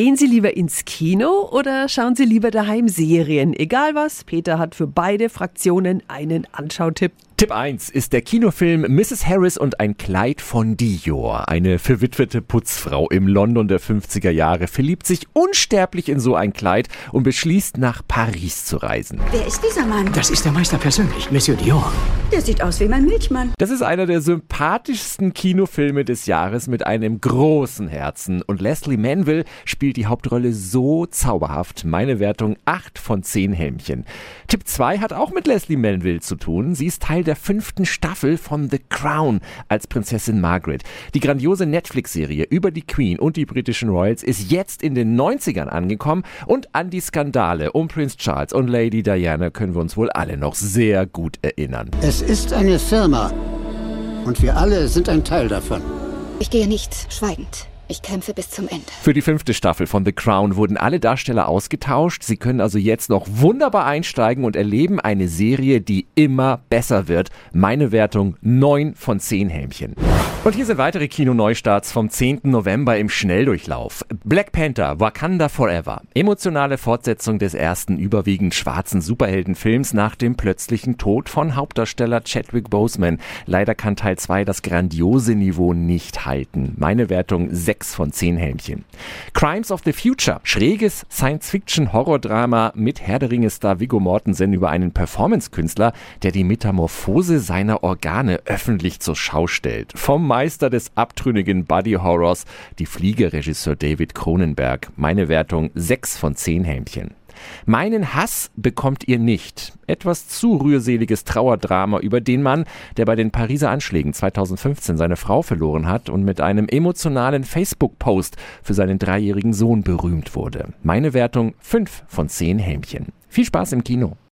Gehen Sie lieber ins Kino oder schauen Sie lieber daheim Serien? Egal was, Peter hat für beide Fraktionen einen Anschautipp. Tipp 1 ist der Kinofilm Mrs. Harris und ein Kleid von Dior. Eine verwitwete Putzfrau im London der 50er Jahre verliebt sich unsterblich in so ein Kleid und beschließt, nach Paris zu reisen. Wer ist dieser Mann? Das ist der Meister persönlich, Monsieur Dior. Der sieht aus wie mein Milchmann. Das ist einer der sympathischsten Kinofilme des Jahres mit einem großen Herzen. Und Leslie Manville spielt die Hauptrolle so zauberhaft. Meine Wertung 8 von 10 Helmchen. Tipp 2 hat auch mit Leslie Manville zu tun. Sie ist Teil der fünften Staffel von The Crown als Prinzessin Margaret. Die grandiose Netflix-Serie über die Queen und die britischen Royals ist jetzt in den 90ern angekommen und an die Skandale um Prince Charles und Lady Diana können wir uns wohl alle noch sehr gut erinnern. Es ist eine Firma und wir alle sind ein Teil davon. Ich gehe nicht schweigend. Ich kämpfe bis zum Ende. Für die fünfte Staffel von The Crown wurden alle Darsteller ausgetauscht. Sie können also jetzt noch wunderbar einsteigen und erleben eine Serie, die immer besser wird. Meine Wertung 9 von 10 Hämchen. Und hier sind weitere Kino-Neustarts vom 10. November im Schnelldurchlauf. Black Panther, Wakanda Forever. Emotionale Fortsetzung des ersten überwiegend schwarzen Superheldenfilms nach dem plötzlichen Tod von Hauptdarsteller Chadwick Boseman. Leider kann Teil 2 das grandiose Niveau nicht halten. Meine Wertung 6 von 10 Helmchen. Crimes of the Future. Schräges Science-Fiction-Horror-Drama mit Herr der Ringe-Star Viggo Mortensen über einen Performance-Künstler, der die Metamorphose seiner Organe öffentlich zur Schau stellt. Vom Meister des abtrünnigen Buddy Horrors, die Fliegerregisseur David Cronenberg. Meine Wertung 6 von 10 Hämchen. Meinen Hass bekommt ihr nicht. Etwas zu rührseliges Trauerdrama über den Mann, der bei den Pariser Anschlägen 2015 seine Frau verloren hat und mit einem emotionalen Facebook-Post für seinen dreijährigen Sohn berühmt wurde. Meine Wertung 5 von 10 Hämchen. Viel Spaß im Kino.